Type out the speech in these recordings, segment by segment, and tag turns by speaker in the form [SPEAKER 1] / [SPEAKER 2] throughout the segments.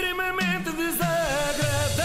[SPEAKER 1] extremamente desagradável.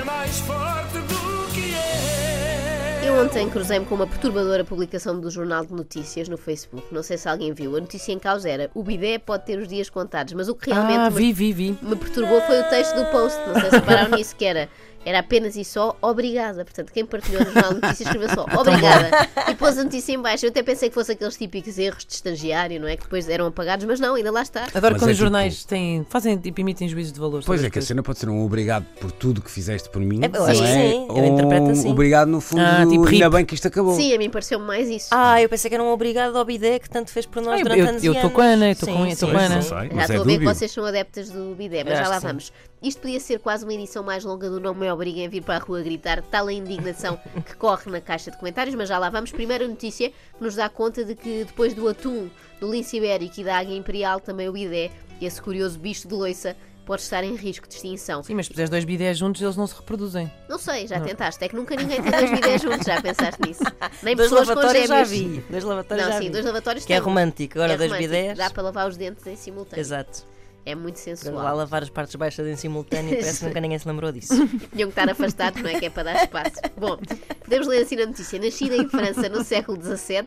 [SPEAKER 1] É mais forte do que é.
[SPEAKER 2] Eu ontem cruzei-me com uma perturbadora publicação do Jornal de Notícias no Facebook. Não sei se alguém viu. A notícia em causa era: o bidé pode ter os dias contados, mas o que realmente
[SPEAKER 3] Ah,
[SPEAKER 2] me,
[SPEAKER 3] vi, vi, vi.
[SPEAKER 2] me perturbou foi o texto do post. Não sei se repararam nisso, que era. Era apenas e só obrigada. Portanto, quem partilhou no Jornal de Notícias escreveu só obrigada. E pôs a notícia em baixo. Eu até pensei que fosse aqueles típicos erros de estagiário, não é? Que depois eram apagados, mas não, ainda lá está.
[SPEAKER 3] Adoro
[SPEAKER 4] Mas
[SPEAKER 3] quando
[SPEAKER 4] é
[SPEAKER 3] os
[SPEAKER 4] tipo-
[SPEAKER 3] jornais têm, fazem, tipo, emitem juízos de valor.
[SPEAKER 4] Pois é, que a cena pode ser um obrigado por tudo que fizeste por mim.
[SPEAKER 5] É, eu acho que
[SPEAKER 4] é?
[SPEAKER 5] sim, eu interpreto
[SPEAKER 4] um
[SPEAKER 5] assim.
[SPEAKER 4] Obrigado, no fundo,
[SPEAKER 3] Ah, tipo
[SPEAKER 4] ainda bem que isto acabou.
[SPEAKER 2] Sim, a mim pareceu mais isso.
[SPEAKER 5] Ah, eu pensei que era um obrigado ao bidé que tanto fez por nós
[SPEAKER 3] Ah, eu-
[SPEAKER 5] durante
[SPEAKER 3] eu-
[SPEAKER 5] anos
[SPEAKER 3] eu
[SPEAKER 5] e anos.
[SPEAKER 3] com a Ana,
[SPEAKER 5] Sim,
[SPEAKER 3] com- a Ana.
[SPEAKER 2] Já estou a ver que vocês são adeptas do bidé, mas já lá vamos. Isto podia ser quase uma edição mais longa do Não Me Obriguem a Vir para a Rua Gritar, tal a indignação que corre na caixa de comentários, mas já lá vamos. Primeira notícia que nos dá conta de que depois do atum, do lince ibérico e da águia imperial, também o bidé, esse curioso bicho de loiça, pode estar em risco de extinção.
[SPEAKER 3] Sim, mas se puseres dois bidés juntos, eles não se reproduzem.
[SPEAKER 2] Não sei, já tentaste, é que nunca ninguém tem dois bidés juntos, já pensaste nisso. Nem
[SPEAKER 5] Dois
[SPEAKER 2] pessoas com
[SPEAKER 5] lavatórios já
[SPEAKER 2] gêmeos.
[SPEAKER 5] vi. Dois lavatórios
[SPEAKER 2] Não,
[SPEAKER 5] já
[SPEAKER 2] sim,
[SPEAKER 5] vi.
[SPEAKER 2] dois lavatórios
[SPEAKER 5] Que é romântico. Agora
[SPEAKER 2] É
[SPEAKER 5] dois
[SPEAKER 2] romântico,
[SPEAKER 5] bidés.
[SPEAKER 2] Dá para lavar os dentes em simultâneo.
[SPEAKER 5] Exato.
[SPEAKER 2] É muito sensual.
[SPEAKER 5] Lá lavar as partes baixas em simultâneo parece que nunca ninguém se lembrou disso.
[SPEAKER 2] Tinham que estar afastados, não é? Que é para dar espaço. Bom, podemos ler assim na notícia. Nascida em França no século XVII,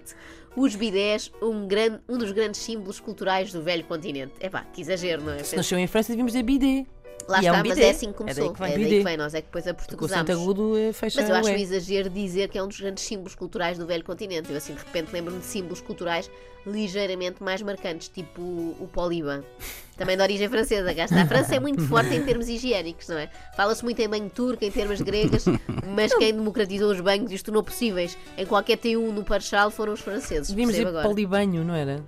[SPEAKER 2] os bidés, um, grande, um dos grandes símbolos culturais do velho continente. É pá, que exagero, não é?
[SPEAKER 3] Se nasceu em França, devíamos dizer bidé.
[SPEAKER 2] Lá
[SPEAKER 5] E é um
[SPEAKER 2] está, mas é assim que
[SPEAKER 5] É daí
[SPEAKER 2] começou.
[SPEAKER 5] que vem.
[SPEAKER 2] É daí que vem, nós é que depois a
[SPEAKER 3] o
[SPEAKER 2] portuguesamos.
[SPEAKER 3] Santo Agudo eh, fecha
[SPEAKER 2] Mas eu acho
[SPEAKER 3] o
[SPEAKER 2] um exagero dizer que é um dos grandes símbolos culturais do velho continente. Eu assim de repente lembro-me de símbolos culturais ligeiramente mais marcantes, tipo o Poliban. Também de origem francesa, está. A França é muito forte em termos higiênicos, não é? Fala-se muito em banho turco, em termos gregas, mas quem democratizou os banhos e os tornou possíveis em qualquer T1 no Parchal foram os franceses.
[SPEAKER 3] Devíamos
[SPEAKER 2] percebo
[SPEAKER 3] dizer
[SPEAKER 2] agora.
[SPEAKER 3] polibanho, não era?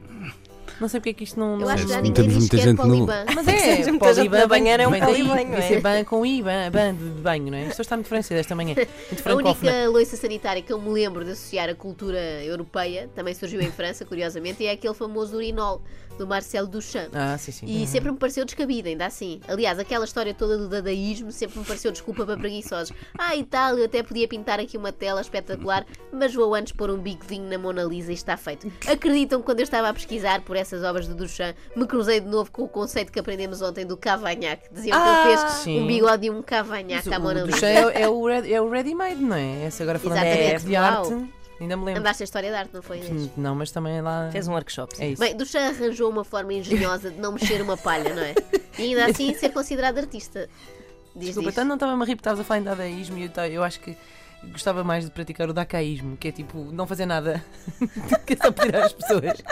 [SPEAKER 3] Não sei porque é que isto não.
[SPEAKER 2] Eu
[SPEAKER 3] não-
[SPEAKER 2] acho que já ninguém diz
[SPEAKER 4] muita
[SPEAKER 2] que é Poliban.
[SPEAKER 3] Mas é,
[SPEAKER 5] Muita gente
[SPEAKER 3] poliban
[SPEAKER 5] na banheira é um polibanho,
[SPEAKER 3] Devia
[SPEAKER 5] é?
[SPEAKER 3] ser ban com I, ban, ban de banho, não é? Isto está muito francês esta manhã. Muito
[SPEAKER 2] A única loiça sanitária que eu me lembro de associar à cultura europeia também surgiu em França, curiosamente, e é aquele famoso urinol do Marcel Duchamp.
[SPEAKER 3] Ah, sim, sim.
[SPEAKER 2] E sempre me pareceu descabido, ainda assim. Aliás, aquela história toda do dadaísmo sempre me pareceu desculpa para preguiçosos. Ah, e tal, eu até podia pintar aqui uma tela espetacular, mas vou antes pôr um bigodinho na Mona Lisa e está feito. Acreditam que quando eu estava a pesquisar por essas obras de Duchamp, me cruzei de novo com o conceito que aprendemos ontem do cavanhaque. Diziam que ele fez
[SPEAKER 3] sim.
[SPEAKER 2] um bigode e um cavanhaque à
[SPEAKER 3] o
[SPEAKER 2] Mona Lisa.
[SPEAKER 3] Duchamp é, é o red- é o ready-made, não é? Essa agora falando
[SPEAKER 2] Exatamente,
[SPEAKER 3] de
[SPEAKER 2] uau.
[SPEAKER 3] arte, ainda me lembro.
[SPEAKER 2] Andaste a história de arte, não foi? Inês?
[SPEAKER 3] Não, mas também lá.
[SPEAKER 5] Fez um workshop. sim.
[SPEAKER 3] É isso.
[SPEAKER 2] Bem, Duchamp arranjou uma forma engenhosa de não mexer uma palha, não é? E ainda assim ser considerado artista. Diz,
[SPEAKER 3] Desculpa,
[SPEAKER 2] diz.
[SPEAKER 3] tanto não estava-me a rir porque estavas a falar em dadaísmo e eu, eu acho que gostava mais de praticar o dacaísmo, que é tipo não fazer nada, que é só pedir às pessoas.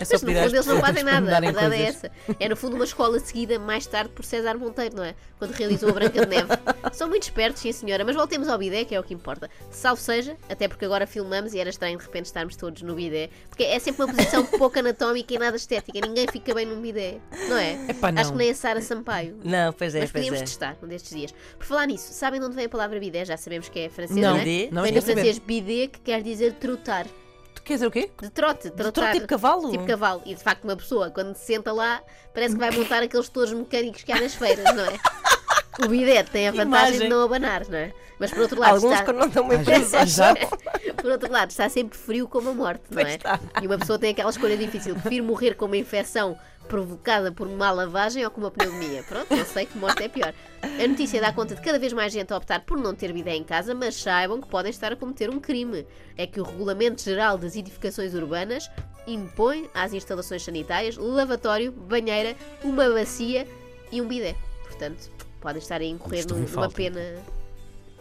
[SPEAKER 3] É só
[SPEAKER 2] Mas no
[SPEAKER 3] pedir às
[SPEAKER 2] fundo eles não fazem nada, a verdade é
[SPEAKER 3] coisas.
[SPEAKER 2] essa. É no fundo uma escola seguida mais tarde por César Monteiro, não é? Quando realizou a Branca de Neve. São muito espertos, sim senhora, mas voltemos ao bidé, que é o que importa. Salvo seja, até porque agora filmamos e era estranho de repente estarmos todos no bidé, porque é sempre uma posição pouco anatómica e nada estética, ninguém fica bem num bidé, não é?
[SPEAKER 3] Epá, não.
[SPEAKER 2] Acho que nem a Sara Sampaio.
[SPEAKER 5] Não, pois é,
[SPEAKER 2] Mas podíamos
[SPEAKER 5] é.
[SPEAKER 2] testar um destes dias. Por falar nisso, sabem de onde vem a palavra bidé? Já sabemos que é francesa,
[SPEAKER 3] Não,
[SPEAKER 2] não é?
[SPEAKER 5] Bidé?
[SPEAKER 3] não quer
[SPEAKER 2] do
[SPEAKER 3] saber.
[SPEAKER 2] francês bidé, que quer dizer trotar.
[SPEAKER 3] Tu queres dizer o quê?
[SPEAKER 2] De trote, trotar.
[SPEAKER 5] trote tipo cavalo?
[SPEAKER 2] Tipo cavalo. E de facto, uma pessoa, quando se senta lá, parece que vai montar aqueles touros mecânicos que há nas feiras, não é? O bidete tem a vantagem
[SPEAKER 3] imagem.
[SPEAKER 2] de não abanar, não é? Mas por outro lado,
[SPEAKER 5] Alguns
[SPEAKER 2] está,
[SPEAKER 5] quando não
[SPEAKER 3] Às vezes,
[SPEAKER 5] pensados.
[SPEAKER 3] exato.
[SPEAKER 2] por outro lado, está sempre frio como a morte, não é? E uma pessoa tem aquela escolha difícil. Prefiro morrer com uma infecção provocada por má lavagem ou com uma pneumonia. Pronto, eu sei que morte é pior. A notícia dá conta de cada vez mais gente a optar por não ter bidé em casa, mas saibam que podem estar a cometer um crime. É que o Regulamento Geral das Edificações Urbanas impõe às instalações sanitárias lavatório, banheira, uma bacia e um bidé. Portanto, podem estar a incorrer num- numa pena.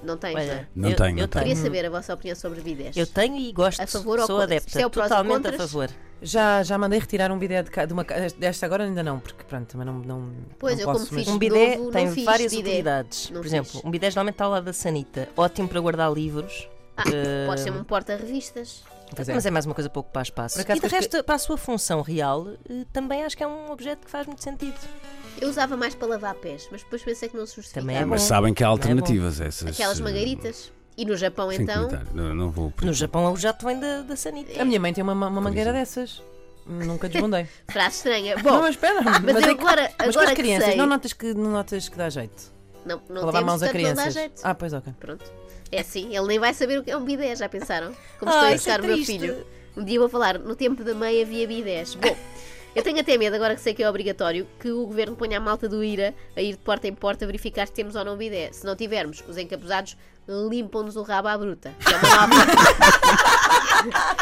[SPEAKER 2] Não tens, não é?
[SPEAKER 5] Olha,
[SPEAKER 4] Não
[SPEAKER 5] eu,
[SPEAKER 4] tenho,
[SPEAKER 5] eu
[SPEAKER 4] não tenho.
[SPEAKER 2] Queria
[SPEAKER 5] tenho.
[SPEAKER 2] saber a vossa opinião sobre bidés.
[SPEAKER 5] Eu tenho e gosto.
[SPEAKER 2] A favor ou
[SPEAKER 5] Sou
[SPEAKER 2] contra?
[SPEAKER 5] adepta.
[SPEAKER 2] É o
[SPEAKER 5] totalmente a favor.
[SPEAKER 3] Já, já mandei retirar um bidé de, de uma desta agora ainda não, porque pronto, também não, não,
[SPEAKER 2] Pois,
[SPEAKER 3] não
[SPEAKER 2] eu como
[SPEAKER 3] posso,
[SPEAKER 2] fiz
[SPEAKER 3] mas-
[SPEAKER 5] Um bidé
[SPEAKER 2] novo, não
[SPEAKER 5] tem
[SPEAKER 2] fiz
[SPEAKER 5] várias
[SPEAKER 2] bidé.
[SPEAKER 5] utilidades.
[SPEAKER 2] Não
[SPEAKER 5] Por exemplo,
[SPEAKER 2] fiz.
[SPEAKER 5] um bidé geralmente está ao lado da sanita. Ótimo para guardar livros.
[SPEAKER 2] Ah,
[SPEAKER 5] Eh,
[SPEAKER 2] pode ser um porta-revistas.
[SPEAKER 3] Pois é.
[SPEAKER 5] Mas é mais uma coisa para ocupar espaço.
[SPEAKER 3] Acaso,
[SPEAKER 5] e de resto, para a sua função real, eh, também acho que é um objeto que faz muito sentido.
[SPEAKER 2] Eu usava mais para lavar pés, mas depois pensei que não se justificava.
[SPEAKER 5] Também é
[SPEAKER 4] Mas
[SPEAKER 5] bom.
[SPEAKER 4] sabem que há
[SPEAKER 5] Não é
[SPEAKER 4] alternativas essas.
[SPEAKER 2] Aquelas
[SPEAKER 4] eh,
[SPEAKER 2] margaritas. E no Japão,
[SPEAKER 4] Sem
[SPEAKER 2] então.
[SPEAKER 4] comentário. Não, não vou.
[SPEAKER 5] No Japão, o jato vem da, da sanita.
[SPEAKER 3] A minha mãe tem uma, uma mangueira dessas. Nunca desbundei.
[SPEAKER 2] Frase estranha.
[SPEAKER 3] não,
[SPEAKER 2] Bom,
[SPEAKER 3] mas espera.
[SPEAKER 2] mas eu
[SPEAKER 3] é que-
[SPEAKER 2] agora,
[SPEAKER 3] mas com
[SPEAKER 2] agora
[SPEAKER 3] as
[SPEAKER 2] que
[SPEAKER 3] crianças,
[SPEAKER 2] sei.
[SPEAKER 3] não, notas que, não notas que dá jeito?
[SPEAKER 2] Não, não
[SPEAKER 3] lavar
[SPEAKER 2] temos,
[SPEAKER 3] mãos a
[SPEAKER 2] portanto não dá
[SPEAKER 3] crianças.
[SPEAKER 2] jeito.
[SPEAKER 3] Ah, pois ok.
[SPEAKER 2] Pronto. É assim, ele nem vai saber o que é um bidé, já pensaram? Como
[SPEAKER 5] Ah,
[SPEAKER 2] estou a
[SPEAKER 5] isso é
[SPEAKER 2] educar o meu
[SPEAKER 5] triste.
[SPEAKER 2] filho. Um dia vou falar, no tempo da mãe havia bidés. Bom, Eu tenho até medo, agora que sei que é obrigatório, que o governo ponha a malta do IRA a ir de porta em porta verificar se temos ou não bidé. Se não tivermos, os encapuzados limpam-nos o rabo à bruta. É uma nova.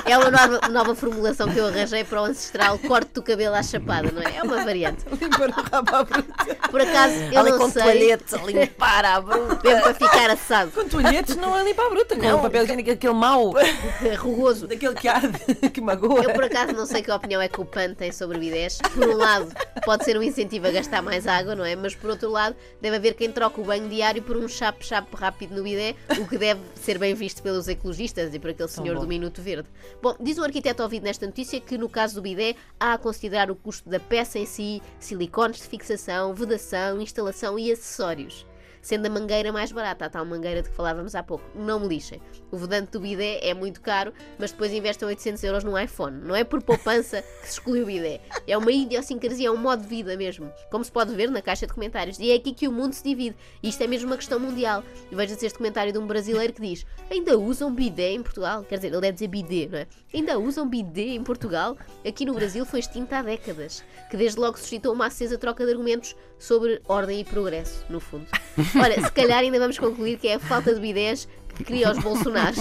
[SPEAKER 2] É uma nova, nova formulação que eu arranjei para o ancestral corte do cabelo à chapada, não é? É uma variante.
[SPEAKER 3] Limpar o rabo à bruta.
[SPEAKER 2] Por acaso, eu
[SPEAKER 5] Ali
[SPEAKER 2] não
[SPEAKER 5] com
[SPEAKER 2] sei.
[SPEAKER 5] toalhetes a limpar à bruta.
[SPEAKER 2] Mesmo para ficar assado,
[SPEAKER 3] Com toalhetes não é limpar a bruta, com
[SPEAKER 5] Não.
[SPEAKER 3] o papel higiênico aquele mau,
[SPEAKER 2] rugoso.
[SPEAKER 3] daquele que arde, que magoa.
[SPEAKER 2] Eu por acaso não sei que opinião é que o PAN tem sobre bidés. Por um lado, pode ser um incentivo a gastar mais água, não é? Mas por outro lado, deve haver quem troque o banho diário por um chape-chape rápido no bidé, o que deve ser bem visto pelos ecologistas e por aquele senhor do Minuto Verde. Bom, diz um arquiteto ouvido nesta notícia que no caso do bidé há a considerar o custo da peça em si, silicones de fixação, vedação, instalação e acessórios. Sendo a mangueira mais barata, a tal mangueira de que falávamos há pouco. Não me lixem. O vedante do bidé é muito caro, mas depois investem 800 euros num iPhone. Não é por poupança que se escolhe o bidé. É uma idiosincrasia, é um modo de vida mesmo. Como se pode ver na caixa de comentários. E é aqui que o mundo se divide. E isto é mesmo uma questão mundial. Veja-se este comentário de um brasileiro que diz: Ainda usam bidé em Portugal? Quer dizer, ele deve dizer bidé, não é? Ainda usam bidé em Portugal? Aqui no Brasil foi extinta há décadas. Que desde logo suscitou uma acesa troca de argumentos sobre ordem e progresso, no fundo. Ora, se calhar ainda vamos concluir que é a falta de bidés que cria os Bolsonaros.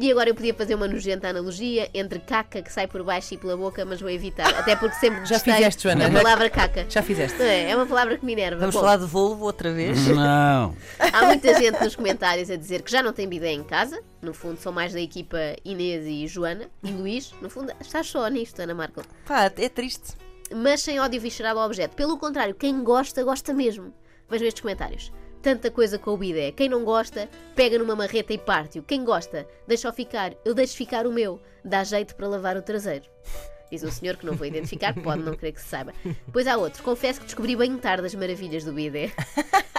[SPEAKER 2] E agora eu podia fazer uma nojenta analogia entre caca que sai por baixo e pela boca, mas vou evitar. Até porque sempre
[SPEAKER 3] Já fizeste, Joana, já-
[SPEAKER 2] palavra caca.
[SPEAKER 3] Já fizeste.
[SPEAKER 2] É, é uma palavra que me enerva.
[SPEAKER 5] Vamos
[SPEAKER 2] Bom,
[SPEAKER 5] falar de Volvo outra vez?
[SPEAKER 4] Não.
[SPEAKER 2] Há muita gente nos comentários a dizer que já não tem bidé em casa. No fundo, são mais da equipa Inês e Joana. E Luís, no fundo, estás só nisto, Ana Marco.
[SPEAKER 5] Pá, é triste.
[SPEAKER 2] Mas sem ódio visceral ao objeto. Pelo contrário, quem gosta, gosta mesmo. Vejam estes comentários. Tanta coisa com o bidé. Quem não gosta, pega numa marreta e parte-o. Quem gosta, deixa-o ficar. Eu deixo ficar o meu. Dá jeito para lavar o traseiro. Diz um senhor que não vou identificar, pode não querer que se saiba. Depois há outro. Confesso que descobri bem tarde as maravilhas do bidé.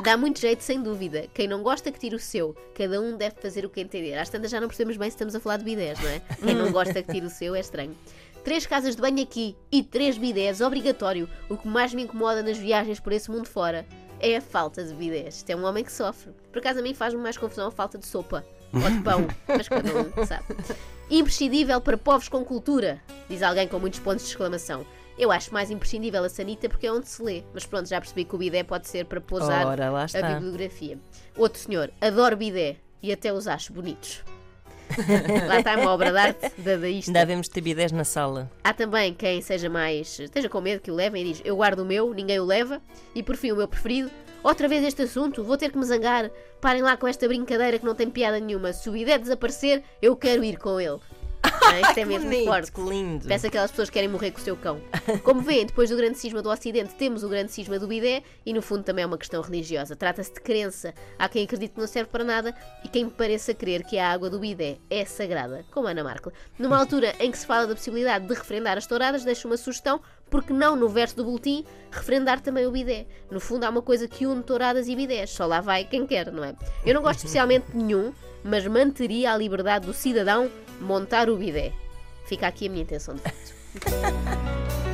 [SPEAKER 2] Dá muito jeito, sem dúvida. Quem não gosta, que tire o seu. Cada um deve fazer o que entender. Às tantas já não percebemos bem se estamos a falar de bidés, não é? Quem não gosta, que tire o seu, é estranho. Três casas de banho aqui e três bidés, obrigatório. O que mais me incomoda nas viagens por esse mundo fora é a falta de bidés. Isto é um homem que sofre. Por acaso a mim faz-me mais confusão a falta de sopa ou de pão, mas cada um sabe. Imprescindível para povos com cultura, diz alguém com muitos pontos de exclamação. Eu acho mais imprescindível a sanita porque é onde se lê. Mas pronto, já percebi que o bidé pode ser para pousar
[SPEAKER 5] Ora,
[SPEAKER 2] a bibliografia. Outro senhor, adoro bidé e até os acho bonitos. Lá está uma obra de arte dadaísta.
[SPEAKER 5] Ainda devemos ter bidés na sala.
[SPEAKER 2] Há também quem seja mais. esteja com medo que o levem e diz: Eu guardo o meu, ninguém o leva. E por fim, o meu preferido. Outra vez este assunto, vou ter que me zangar. Parem lá com esta brincadeira que não tem piada nenhuma. Se o bidé desaparecer, eu quero ir com ele. Ah, isto é mesmo
[SPEAKER 5] Bonito,
[SPEAKER 2] forte.
[SPEAKER 5] que lindo.
[SPEAKER 2] Parece aquelas pessoas que querem morrer com o seu cão. Como veem, depois do grande cisma do Ocidente, temos o grande cisma do bidé e, no fundo, também é uma questão religiosa. Trata-se de crença. Há quem acredite que não serve para nada e quem pareça crer que a água do bidé é sagrada, como Ana Markel. Numa altura em que se fala da possibilidade de referendar as touradas, deixo uma sugestão, porque não no verso do boletim, referendar também o bidé. No fundo, há uma coisa que une touradas e bidés. Só lá vai quem quer, não é? Eu não gosto especialmente de nenhum, mas manteria a liberdade do cidadão montar o bidé. Fica aqui a minha intenção de voto.